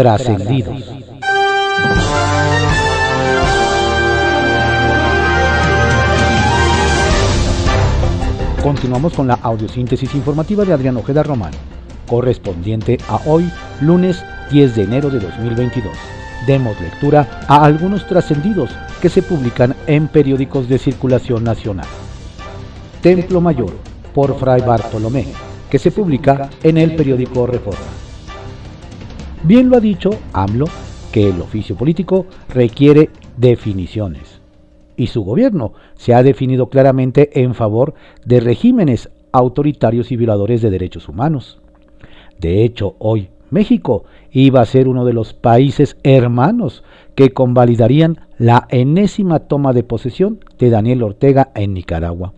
trascendidos. Continuamos con la audiosíntesis informativa de Adrián Ojeda Román, correspondiente a hoy, lunes 10 de enero de 2022. Demos lectura a algunos trascendidos que se publican en periódicos de circulación nacional. Templo Mayor, por Fray Bartolomé, que se publica en el periódico Reforma. Bien lo ha dicho AMLO, que el oficio político requiere definiciones y su gobierno se ha definido claramente en favor de regímenes autoritarios y violadores de derechos humanos. De hecho, hoy México iba a ser uno de los países hermanos que convalidarían la enésima toma de posesión de Daniel Ortega en Nicaragua.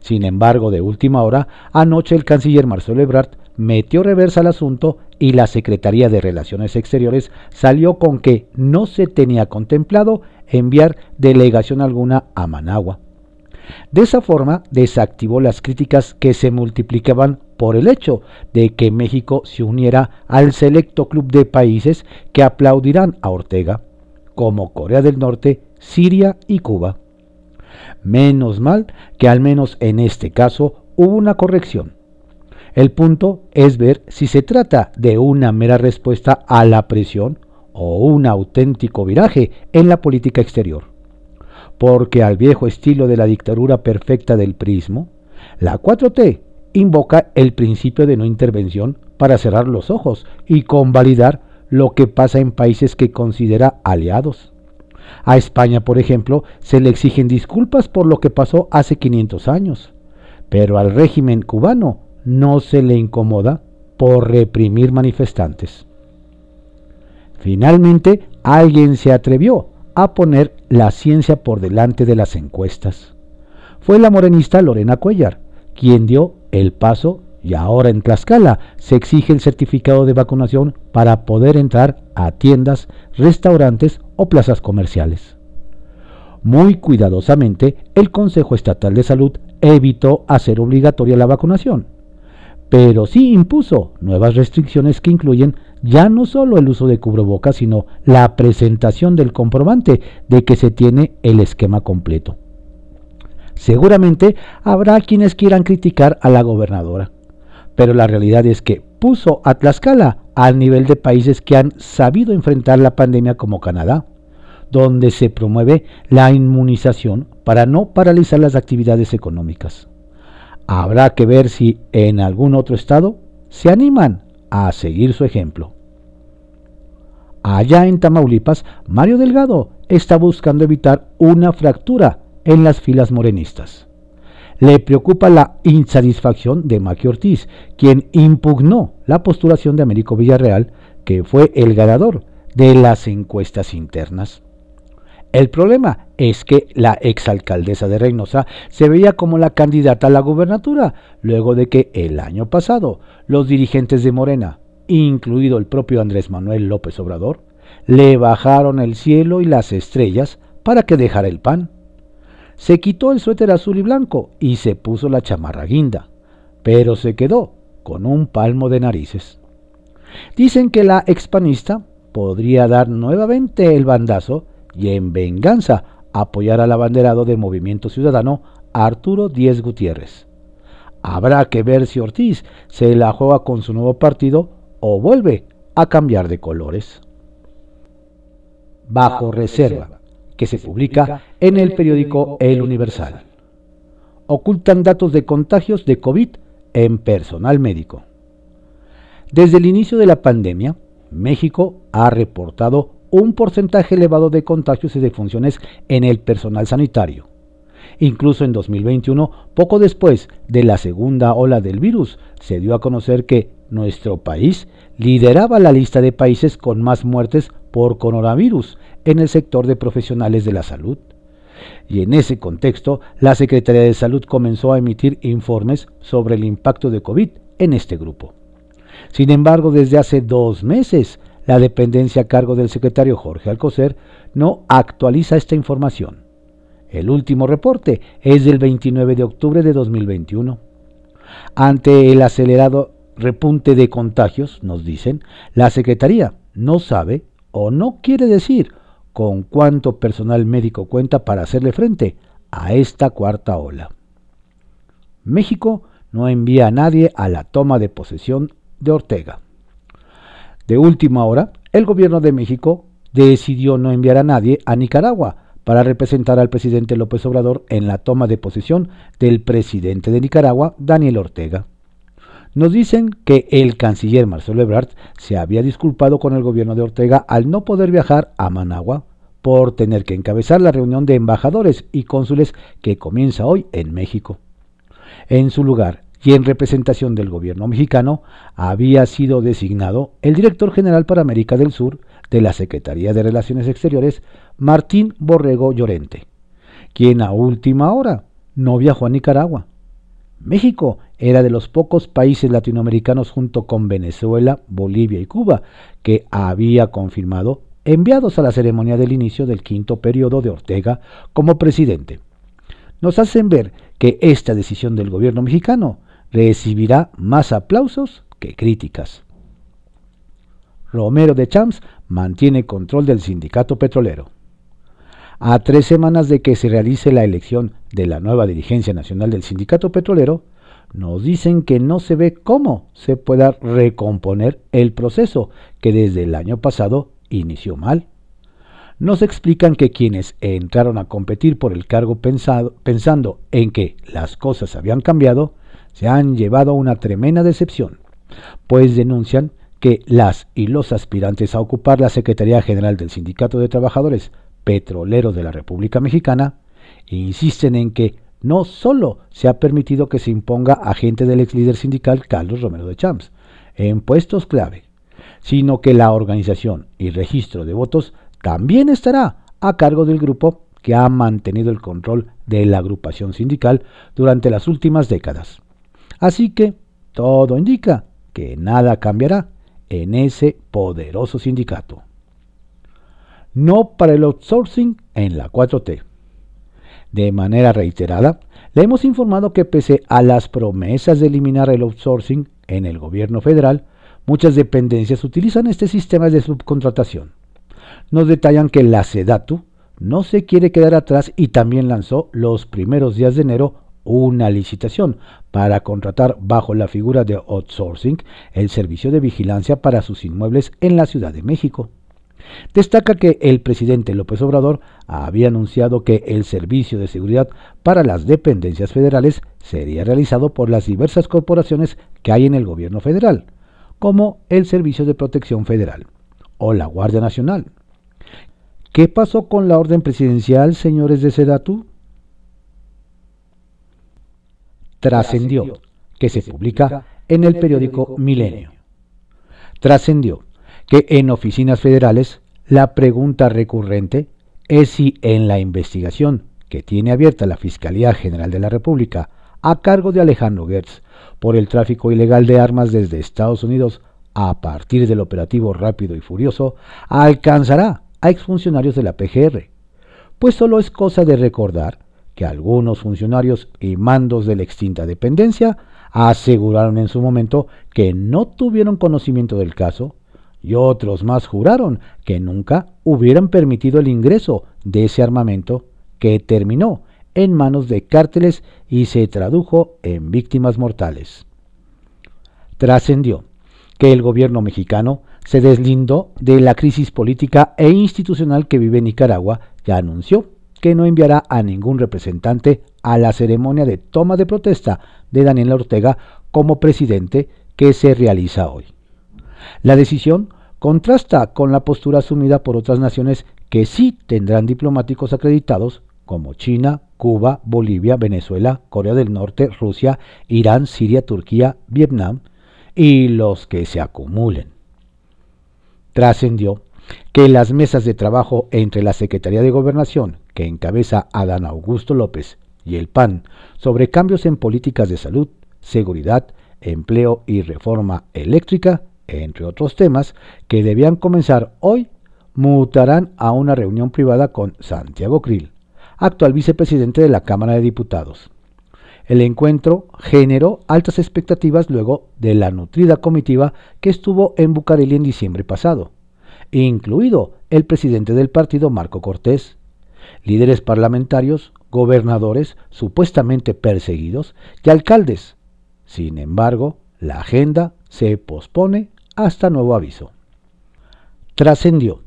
Sin embargo, de última hora, anoche el canciller Marcelo Ebrard metió reversa al asunto y la Secretaría de Relaciones Exteriores salió con que no se tenía contemplado enviar delegación alguna a Managua. De esa forma desactivó las críticas que se multiplicaban por el hecho de que México se uniera al selecto club de países que aplaudirán a Ortega, como Corea del Norte, Siria y Cuba. Menos mal que al menos en este caso hubo una corrección. El punto es ver si se trata de una mera respuesta a la presión o un auténtico viraje en la política exterior. Porque al viejo estilo de la dictadura perfecta del prismo, la 4T invoca el principio de no intervención para cerrar los ojos y convalidar lo que pasa en países que considera aliados. A España, por ejemplo, se le exigen disculpas por lo que pasó hace 500 años, pero al régimen cubano no se le incomoda por reprimir manifestantes. Finalmente, alguien se atrevió a poner la ciencia por delante de las encuestas. Fue la morenista Lorena Cuellar, quien dio el paso y ahora en Tlaxcala se exige el certificado de vacunación para poder entrar a tiendas, restaurantes o plazas comerciales. Muy cuidadosamente, el Consejo Estatal de Salud evitó hacer obligatoria la vacunación, pero sí impuso nuevas restricciones que incluyen ya no solo el uso de cubrebocas, sino la presentación del comprobante de que se tiene el esquema completo. Seguramente habrá quienes quieran criticar a la gobernadora, pero la realidad es que puso a Tlaxcala al nivel de países que han sabido enfrentar la pandemia como Canadá, donde se promueve la inmunización para no paralizar las actividades económicas. Habrá que ver si en algún otro estado se animan a seguir su ejemplo. Allá en Tamaulipas, Mario Delgado está buscando evitar una fractura en las filas morenistas. Le preocupa la insatisfacción de Maqui Ortiz, quien impugnó la postulación de Américo Villarreal, que fue el ganador de las encuestas internas. El problema es que la exalcaldesa de Reynosa se veía como la candidata a la gubernatura, luego de que el año pasado los dirigentes de Morena, incluido el propio Andrés Manuel López Obrador, le bajaron el cielo y las estrellas para que dejara el pan. Se quitó el suéter azul y blanco y se puso la chamarra guinda, pero se quedó con un palmo de narices. Dicen que la expanista podría dar nuevamente el bandazo y en venganza apoyar al abanderado del Movimiento Ciudadano Arturo Díez Gutiérrez. Habrá que ver si Ortiz se la juega con su nuevo partido o vuelve a cambiar de colores. Bajo reserva, que se publica en el periódico El Universal. Ocultan datos de contagios de COVID en personal médico. Desde el inicio de la pandemia, México ha reportado un porcentaje elevado de contagios y defunciones en el personal sanitario. Incluso en 2021, poco después de la segunda ola del virus, se dio a conocer que nuestro país lideraba la lista de países con más muertes por coronavirus en el sector de profesionales de la salud. Y en ese contexto, la Secretaría de Salud comenzó a emitir informes sobre el impacto de COVID en este grupo. Sin embargo, desde hace dos meses, la dependencia a cargo del secretario Jorge Alcocer no actualiza esta información. El último reporte es del 29 de octubre de 2021. Ante el acelerado repunte de contagios, nos dicen, la Secretaría no sabe o no quiere decir con cuánto personal médico cuenta para hacerle frente a esta cuarta ola. México no envía a nadie a la toma de posesión de Ortega. De última hora, el gobierno de México decidió no enviar a nadie a Nicaragua para representar al presidente López Obrador en la toma de posesión del presidente de Nicaragua, Daniel Ortega. Nos dicen que el canciller Marcelo Ebrard se había disculpado con el gobierno de Ortega al no poder viajar a Managua por tener que encabezar la reunión de embajadores y cónsules que comienza hoy en México. En su lugar, y en representación del gobierno mexicano, había sido designado el director general para América del Sur de la Secretaría de Relaciones Exteriores, Martín Borrego Llorente, quien a última hora no viajó a Nicaragua. México era de los pocos países latinoamericanos junto con Venezuela, Bolivia y Cuba que había confirmado enviados a la ceremonia del inicio del quinto periodo de Ortega como presidente. Nos hacen ver que esta decisión del gobierno mexicano recibirá más aplausos que críticas. Romero de Champs mantiene control del sindicato petrolero. A tres semanas de que se realice la elección de la nueva dirigencia nacional del sindicato petrolero, nos dicen que no se ve cómo se pueda recomponer el proceso que desde el año pasado inició mal. Nos explican que quienes entraron a competir por el cargo pensando en que las cosas habían cambiado, se han llevado una tremenda decepción, pues denuncian que las y los aspirantes a ocupar la Secretaría General del Sindicato de Trabajadores Petroleros de la República Mexicana insisten en que no solo se ha permitido que se imponga a gente del ex líder sindical Carlos Romero de Champs en puestos clave, sino que la organización y registro de votos también estará a cargo del grupo que ha mantenido el control de la agrupación sindical durante las últimas décadas. Así que todo indica que nada cambiará en ese poderoso sindicato. No para el outsourcing en la 4T. De manera reiterada, le hemos informado que pese a las promesas de eliminar el outsourcing en el gobierno federal, muchas dependencias utilizan este sistema de subcontratación. Nos detallan que la SEDATU no se quiere quedar atrás y también lanzó los primeros días de enero una licitación para contratar bajo la figura de outsourcing el servicio de vigilancia para sus inmuebles en la Ciudad de México. Destaca que el presidente López Obrador había anunciado que el servicio de seguridad para las dependencias federales sería realizado por las diversas corporaciones que hay en el gobierno federal, como el Servicio de Protección Federal o la Guardia Nacional. ¿Qué pasó con la orden presidencial, señores de Sedatu? Trascendió, que se publica en el periódico Milenio. Trascendió que en oficinas federales la pregunta recurrente es si en la investigación que tiene abierta la Fiscalía General de la República a cargo de Alejandro Gertz por el tráfico ilegal de armas desde Estados Unidos a partir del operativo rápido y furioso, alcanzará a exfuncionarios de la PGR. Pues solo es cosa de recordar que algunos funcionarios y mandos de la extinta dependencia aseguraron en su momento que no tuvieron conocimiento del caso y otros más juraron que nunca hubieran permitido el ingreso de ese armamento que terminó en manos de cárteles y se tradujo en víctimas mortales. Trascendió que el gobierno mexicano se deslindó de la crisis política e institucional que vive Nicaragua y anunció que no enviará a ningún representante a la ceremonia de toma de protesta de Daniel Ortega como presidente que se realiza hoy. La decisión contrasta con la postura asumida por otras naciones que sí tendrán diplomáticos acreditados como China, Cuba, Bolivia, Venezuela, Corea del Norte, Rusia, Irán, Siria, Turquía, Vietnam y los que se acumulen. Trascendió que las mesas de trabajo entre la Secretaría de Gobernación, que encabeza Adán Augusto López, y el PAN sobre cambios en políticas de salud, seguridad, empleo y reforma eléctrica entre otros temas, que debían comenzar hoy, mutarán a una reunión privada con Santiago Krill, actual vicepresidente de la Cámara de Diputados. El encuentro generó altas expectativas luego de la nutrida comitiva que estuvo en Bucareli en diciembre pasado, incluido el presidente del partido Marco Cortés, líderes parlamentarios, gobernadores supuestamente perseguidos y alcaldes. Sin embargo, la agenda se pospone hasta nuevo aviso. Trascendió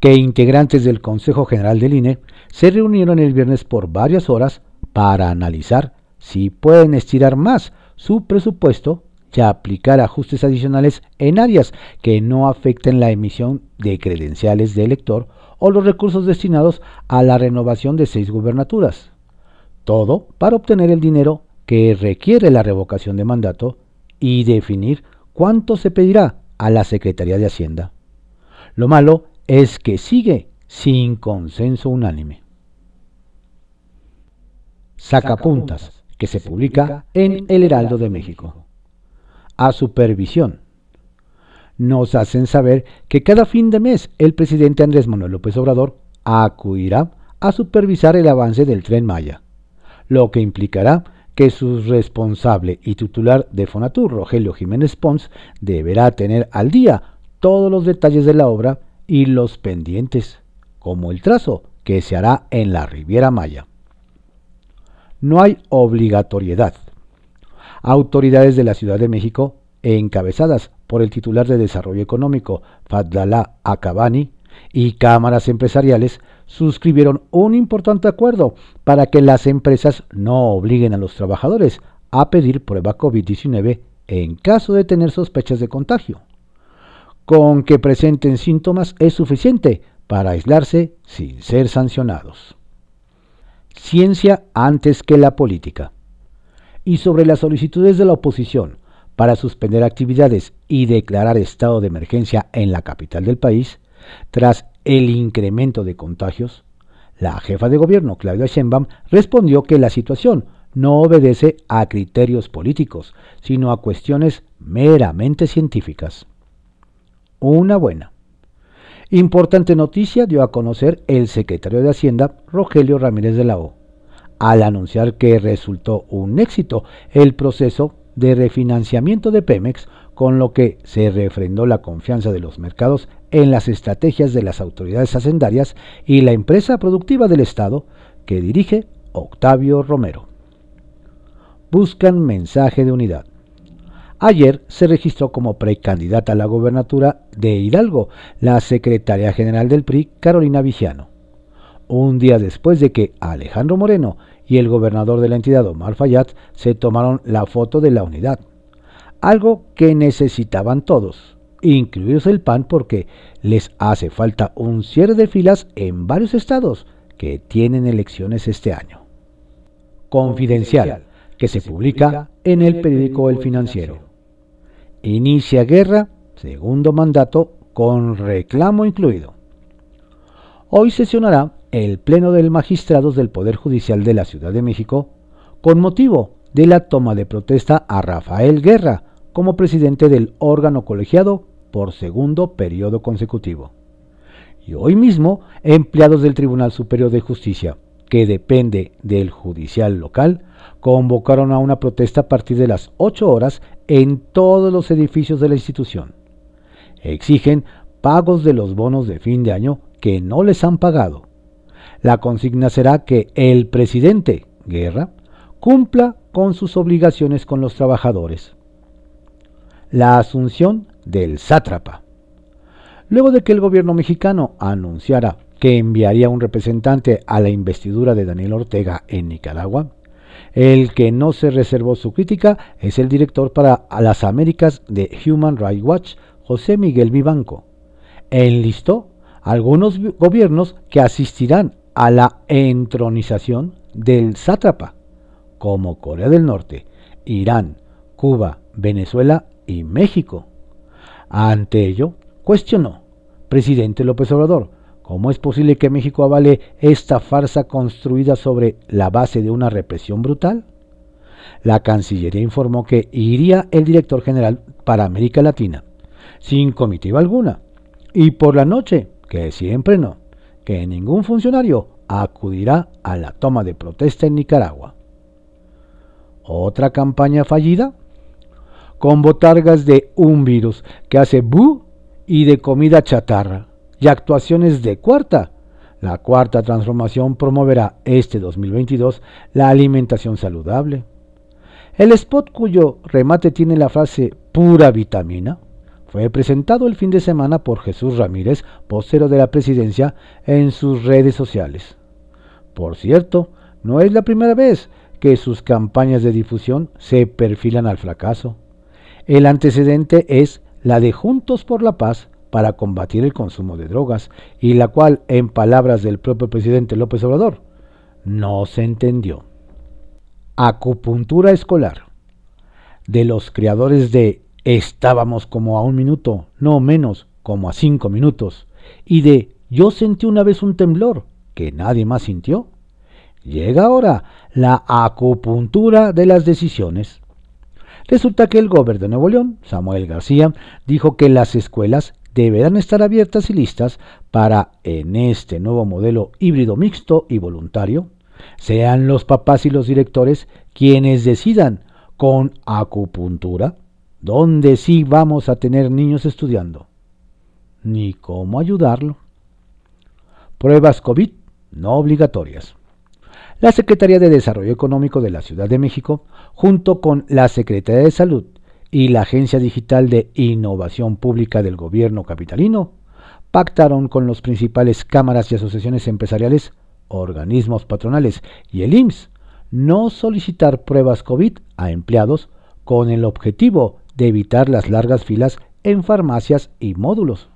que integrantes del Consejo General del INE se reunieron el viernes por varias horas para analizar si pueden estirar más su presupuesto y aplicar ajustes adicionales en áreas que no afecten la emisión de credenciales de elector o los recursos destinados a la renovación de seis gubernaturas. Todo para obtener el dinero que requiere la revocación de mandato y definir cuánto se pedirá a la Secretaría de Hacienda. Lo malo es que sigue sin consenso unánime. Sacapuntas, que se publica en El Heraldo de México. A supervisión. Nos hacen saber que cada fin de mes el presidente Andrés Manuel López Obrador acudirá a supervisar el avance del tren Maya, lo que implicará que su responsable y titular de Fonatur, Rogelio Jiménez Pons, deberá tener al día todos los detalles de la obra y los pendientes, como el trazo que se hará en la Riviera Maya. No hay obligatoriedad. Autoridades de la Ciudad de México, encabezadas por el titular de Desarrollo Económico, Fadlalá Akabani, y cámaras empresariales suscribieron un importante acuerdo para que las empresas no obliguen a los trabajadores a pedir prueba COVID-19 en caso de tener sospechas de contagio. Con que presenten síntomas es suficiente para aislarse sin ser sancionados. Ciencia antes que la política. Y sobre las solicitudes de la oposición para suspender actividades y declarar estado de emergencia en la capital del país, tras el incremento de contagios, la jefa de gobierno, Claudia Sheinbaum, respondió que la situación no obedece a criterios políticos, sino a cuestiones meramente científicas. Una buena. Importante noticia dio a conocer el secretario de Hacienda, Rogelio Ramírez de la O, al anunciar que resultó un éxito el proceso de refinanciamiento de Pemex, con lo que se refrendó la confianza de los mercados en las estrategias de las autoridades hacendarias y la empresa productiva del Estado que dirige Octavio Romero. Buscan mensaje de unidad. Ayer se registró como precandidata a la gobernatura de Hidalgo la secretaria general del PRI, Carolina Vigiano. Un día después de que Alejandro Moreno y el gobernador de la entidad, Omar Fayad, se tomaron la foto de la unidad. Algo que necesitaban todos, incluidos el PAN porque les hace falta un cierre de filas en varios estados que tienen elecciones este año. Confidencial, que se publica en el periódico El Financiero. Inicia guerra, segundo mandato, con reclamo incluido. Hoy sesionará el Pleno del Magistrados del Poder Judicial de la Ciudad de México con motivo de la toma de protesta a Rafael Guerra como presidente del órgano colegiado por segundo periodo consecutivo. Y hoy mismo, empleados del Tribunal Superior de Justicia, que depende del judicial local, convocaron a una protesta a partir de las 8 horas en todos los edificios de la institución. Exigen pagos de los bonos de fin de año que no les han pagado. La consigna será que el presidente, Guerra, cumpla con sus obligaciones con los trabajadores. La asunción del sátrapa. Luego de que el gobierno mexicano anunciara que enviaría un representante a la investidura de Daniel Ortega en Nicaragua, el que no se reservó su crítica es el director para las Américas de Human Rights Watch, José Miguel Vivanco. Enlistó algunos gobiernos que asistirán a la entronización del sátrapa, como Corea del Norte, Irán, Cuba, Venezuela y México. Ante ello, cuestionó, presidente López Obrador, ¿cómo es posible que México avale esta farsa construida sobre la base de una represión brutal? La Cancillería informó que iría el director general para América Latina, sin comitiva alguna, y por la noche, que siempre no, que ningún funcionario acudirá a la toma de protesta en Nicaragua. ¿Otra campaña fallida? con botargas de un virus que hace bu y de comida chatarra. y actuaciones de cuarta. La cuarta transformación promoverá este 2022 la alimentación saludable. El spot cuyo remate tiene la frase pura vitamina fue presentado el fin de semana por Jesús Ramírez, vocero de la presidencia, en sus redes sociales. Por cierto, no es la primera vez que sus campañas de difusión se perfilan al fracaso. El antecedente es la de Juntos por la Paz para combatir el consumo de drogas, y la cual, en palabras del propio presidente López Obrador, no se entendió. Acupuntura escolar. De los creadores de Estábamos como a un minuto, no menos, como a cinco minutos, y de Yo sentí una vez un temblor que nadie más sintió. Llega ahora la acupuntura de las decisiones. Resulta que el gobernador de Nuevo León, Samuel García, dijo que las escuelas deberán estar abiertas y listas para, en este nuevo modelo híbrido mixto y voluntario, sean los papás y los directores quienes decidan con acupuntura dónde sí vamos a tener niños estudiando, ni cómo ayudarlo. Pruebas COVID no obligatorias. La Secretaría de Desarrollo Económico de la Ciudad de México, junto con la Secretaría de Salud y la Agencia Digital de Innovación Pública del Gobierno Capitalino, pactaron con los principales cámaras y asociaciones empresariales, organismos patronales y el IMSS no solicitar pruebas COVID a empleados con el objetivo de evitar las largas filas en farmacias y módulos.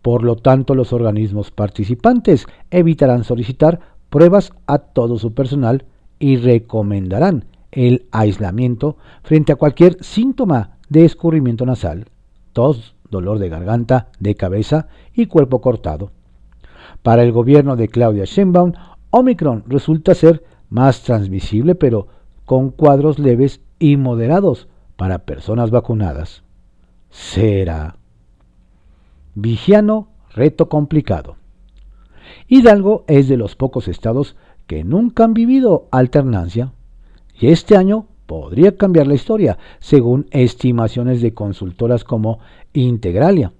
Por lo tanto, los organismos participantes evitarán solicitar pruebas a todo su personal y recomendarán el aislamiento frente a cualquier síntoma de escurrimiento nasal, tos, dolor de garganta, de cabeza y cuerpo cortado. Para el gobierno de Claudia Sheinbaum, Omicron resulta ser más transmisible, pero con cuadros leves y moderados, para personas vacunadas. Será. Vigiano, reto complicado. Hidalgo es de los pocos estados que nunca han vivido alternancia y este año podría cambiar la historia, según estimaciones de consultoras como Integralia.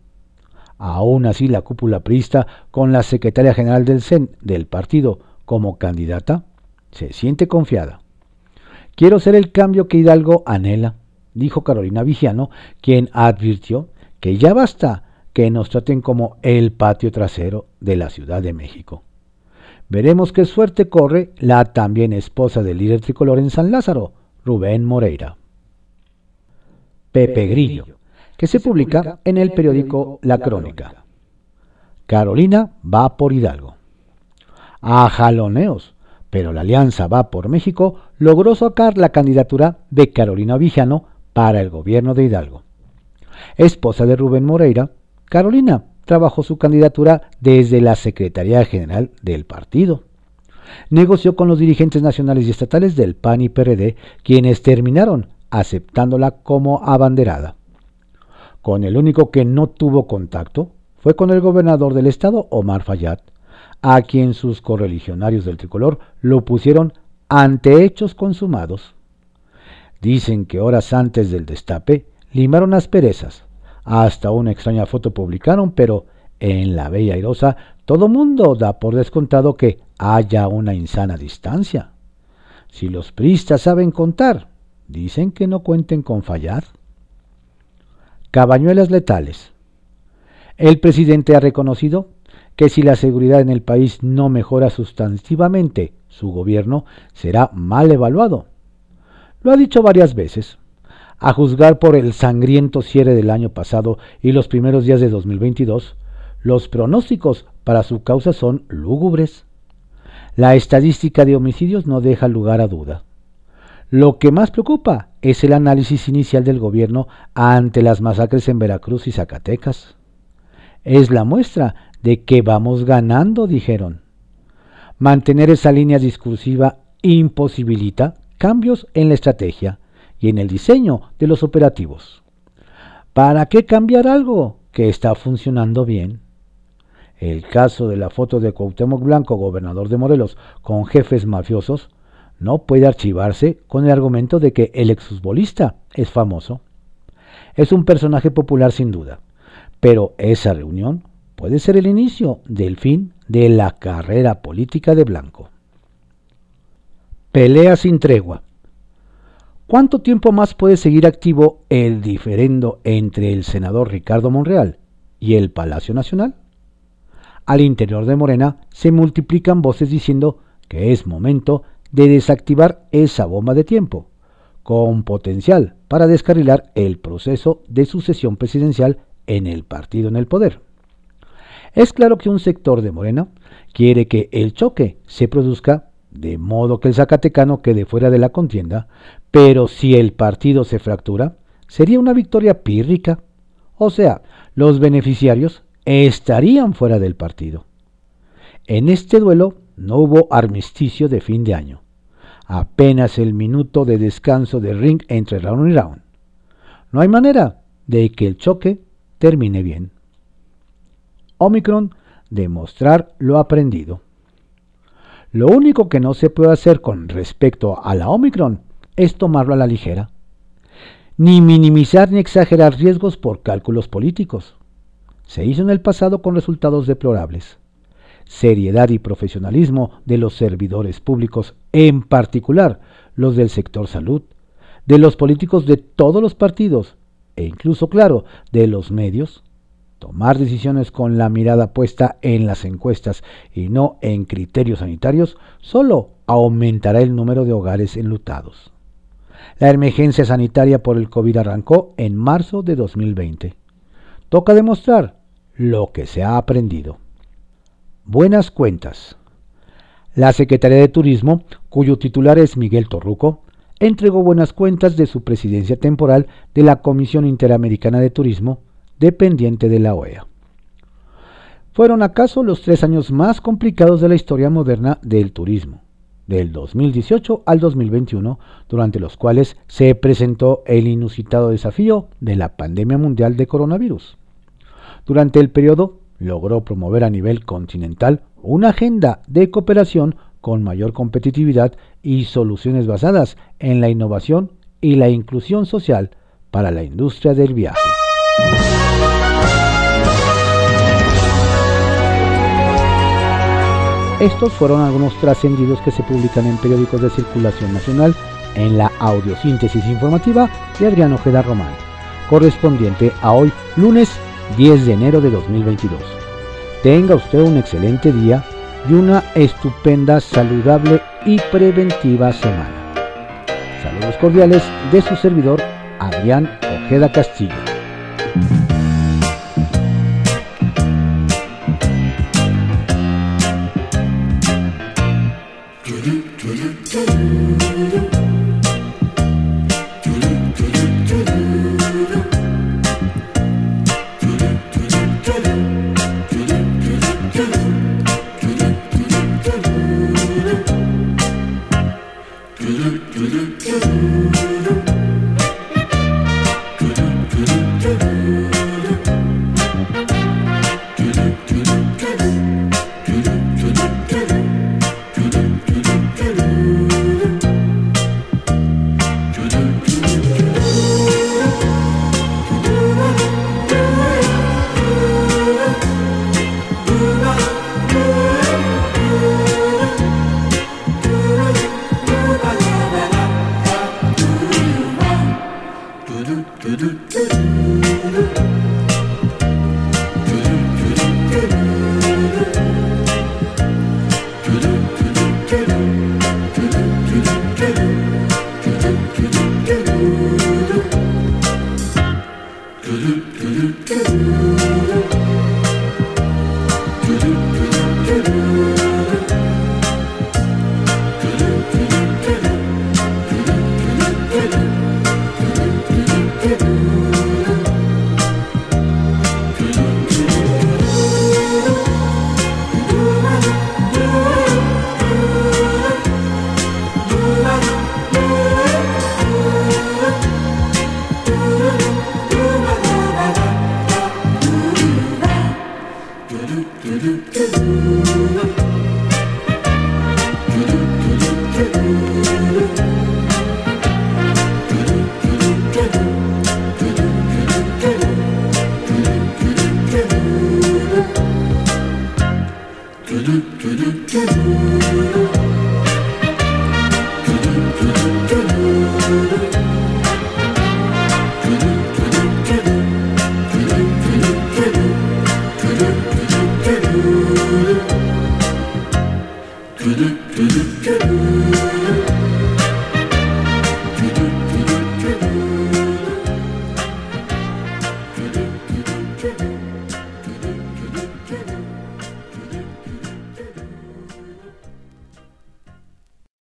Aún así, la cúpula prista, con la secretaria general del CEN del partido como candidata, se siente confiada. Quiero ser el cambio que Hidalgo anhela dijo Carolina Vigiano, quien advirtió que ya basta que nos traten como el patio trasero de la Ciudad de México. Veremos qué suerte corre la también esposa del líder tricolor en San Lázaro, Rubén Moreira. Pepe Grillo, que se publica en el periódico La Crónica. Carolina va por Hidalgo. A jaloneos, pero la alianza va por México logró sacar la candidatura de Carolina Vigiano para el gobierno de Hidalgo. Esposa de Rubén Moreira, Carolina trabajó su candidatura desde la Secretaría General del partido. Negoció con los dirigentes nacionales y estatales del PAN y PRD, quienes terminaron aceptándola como abanderada. Con el único que no tuvo contacto fue con el gobernador del estado, Omar Fayad, a quien sus correligionarios del tricolor lo pusieron ante hechos consumados. Dicen que horas antes del destape limaron asperezas. Hasta una extraña foto publicaron, pero en la Bella Airosa todo mundo da por descontado que haya una insana distancia. Si los pristas saben contar, dicen que no cuenten con fallar. Cabañuelas letales. El presidente ha reconocido que si la seguridad en el país no mejora sustantivamente, su gobierno será mal evaluado lo ha dicho varias veces. A juzgar por el sangriento cierre del año pasado y los primeros días de 2022, los pronósticos para su causa son lúgubres. La estadística de homicidios no deja lugar a duda. Lo que más preocupa es el análisis inicial del gobierno ante las masacres en Veracruz y Zacatecas. Es la muestra de que vamos ganando, dijeron. Mantener esa línea discursiva imposibilita cambios en la estrategia y en el diseño de los operativos. ¿Para qué cambiar algo que está funcionando bien? El caso de la foto de Cuauhtémoc Blanco, gobernador de Morelos, con jefes mafiosos, no puede archivarse con el argumento de que el exfutbolista es famoso. Es un personaje popular sin duda, pero esa reunión puede ser el inicio del fin de la carrera política de Blanco. Pelea sin tregua. ¿Cuánto tiempo más puede seguir activo el diferendo entre el senador Ricardo Monreal y el Palacio Nacional? Al interior de Morena se multiplican voces diciendo que es momento de desactivar esa bomba de tiempo, con potencial para descarrilar el proceso de sucesión presidencial en el partido en el poder. Es claro que un sector de Morena quiere que el choque se produzca de modo que el Zacatecano quede fuera de la contienda, pero si el partido se fractura, sería una victoria pírrica. O sea, los beneficiarios estarían fuera del partido. En este duelo no hubo armisticio de fin de año. Apenas el minuto de descanso de ring entre round y round. No hay manera de que el choque termine bien. Omicron demostrar lo aprendido. Lo único que no se puede hacer con respecto a la Omicron es tomarlo a la ligera, ni minimizar ni exagerar riesgos por cálculos políticos. Se hizo en el pasado con resultados deplorables. Seriedad y profesionalismo de los servidores públicos, en particular los del sector salud, de los políticos de todos los partidos e incluso, claro, de los medios, tomar decisiones con la mirada puesta en las encuestas y no en criterios sanitarios, solo aumentará el número de hogares enlutados. La emergencia sanitaria por el COVID arrancó en marzo de 2020. Toca demostrar lo que se ha aprendido. Buenas cuentas. La Secretaría de Turismo, cuyo titular es Miguel Torruco, entregó buenas cuentas de su presidencia temporal de la Comisión Interamericana de Turismo, dependiente de la OEA. Fueron acaso los tres años más complicados de la historia moderna del turismo, del 2018 al 2021, durante los cuales se presentó el inusitado desafío de la pandemia mundial de coronavirus. Durante el periodo logró promover a nivel continental una agenda de cooperación con mayor competitividad y soluciones basadas en la innovación y la inclusión social para la industria del viaje. Estos fueron algunos trascendidos que se publican en periódicos de circulación nacional en la audiosíntesis informativa de Adrián Ojeda Román, correspondiente a hoy, lunes 10 de enero de 2022. Tenga usted un excelente día y una estupenda, saludable y preventiva semana. Saludos cordiales de su servidor Adrián Ojeda Castillo.